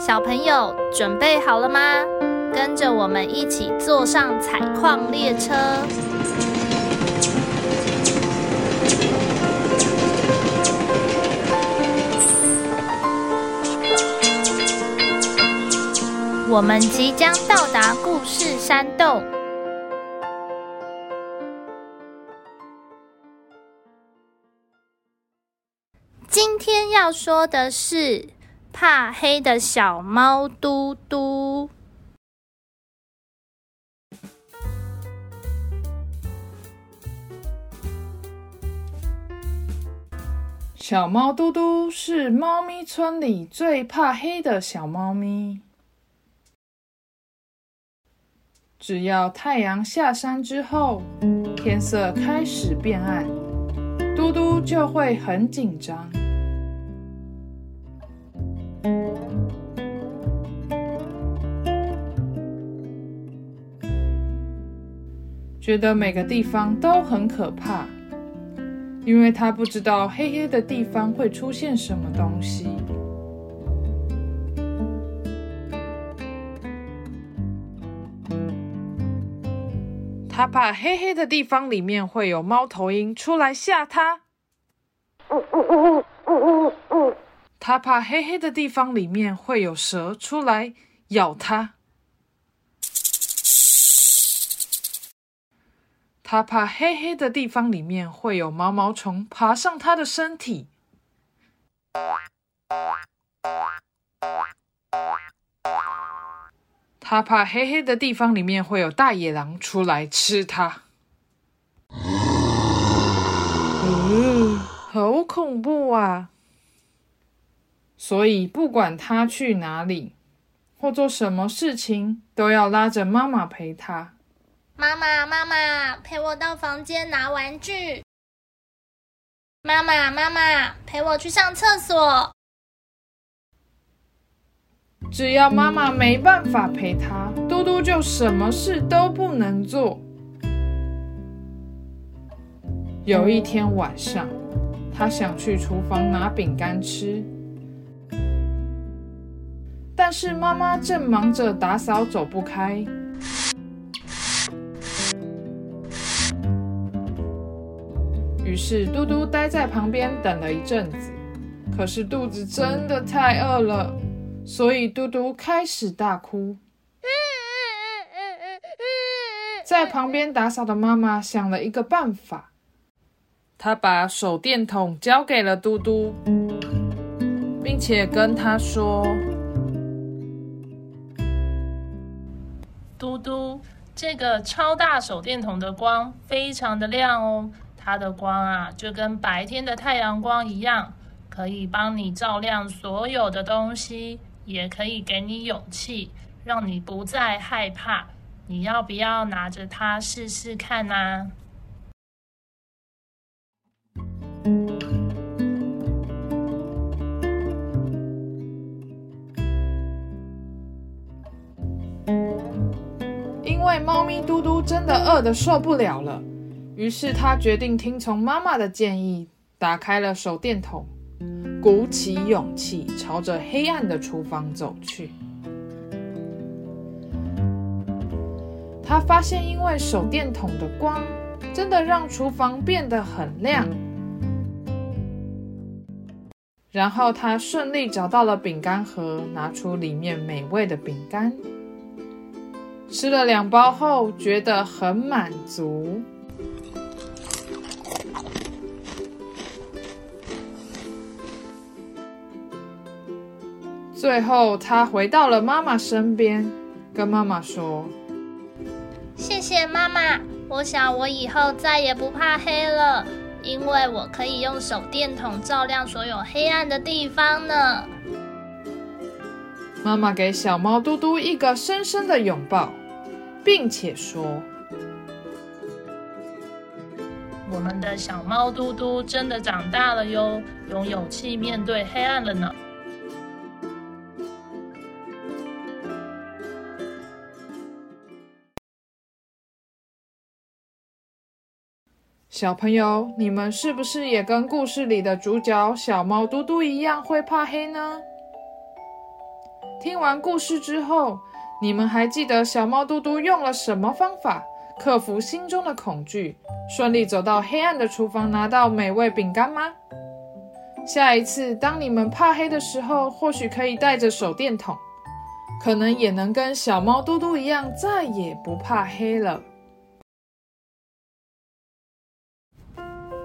小朋友准备好了吗？跟着我们一起坐上采矿列车。我们即将到达故事山洞。今天要说的是怕黑的小猫嘟嘟。小猫嘟嘟是猫咪村里最怕黑的小猫咪。只要太阳下山之后，天色开始变暗，嘟嘟就会很紧张，觉得每个地方都很可怕，因为他不知道黑黑的地方会出现什么东西。他怕黑黑的地方里面会有猫头鹰出来吓他。他怕黑黑的地方里面会有蛇出来咬他。他怕黑黑的地方里面会有毛毛虫爬上他的身体。他怕黑黑的地方里面会有大野狼出来吃他。嗯，好恐怖啊！所以不管他去哪里或做什么事情，都要拉着妈妈陪他。妈妈，妈妈，陪我到房间拿玩具。妈妈，妈妈，陪我去上厕所。只要妈妈没办法陪他，嘟嘟就什么事都不能做。有一天晚上，他想去厨房拿饼干吃，但是妈妈正忙着打扫，走不开。于是嘟嘟待在旁边等了一阵子，可是肚子真的太饿了。所以嘟嘟开始大哭，在旁边打扫的妈妈想了一个办法，她把手电筒交给了嘟嘟，并且跟他说：“嘟嘟，这个超大手电筒的光非常的亮哦，它的光啊就跟白天的太阳光一样，可以帮你照亮所有的东西。”也可以给你勇气，让你不再害怕。你要不要拿着它试试看呢？因为猫咪嘟嘟真的饿得受不了了，于是他决定听从妈妈的建议，打开了手电筒。鼓起勇气，朝着黑暗的厨房走去。他发现，因为手电筒的光，真的让厨房变得很亮。然后他顺利找到了饼干盒，拿出里面美味的饼干，吃了两包后，觉得很满足。最后，他回到了妈妈身边，跟妈妈说：“谢谢妈妈，我想我以后再也不怕黑了，因为我可以用手电筒照亮所有黑暗的地方呢。”妈妈给小猫嘟嘟一个深深的拥抱，并且说：“我们的小猫嘟嘟真的长大了哟，有勇气面对黑暗了呢。”小朋友，你们是不是也跟故事里的主角小猫嘟嘟一样会怕黑呢？听完故事之后，你们还记得小猫嘟嘟用了什么方法克服心中的恐惧，顺利走到黑暗的厨房拿到美味饼干吗？下一次当你们怕黑的时候，或许可以带着手电筒，可能也能跟小猫嘟嘟一样，再也不怕黑了。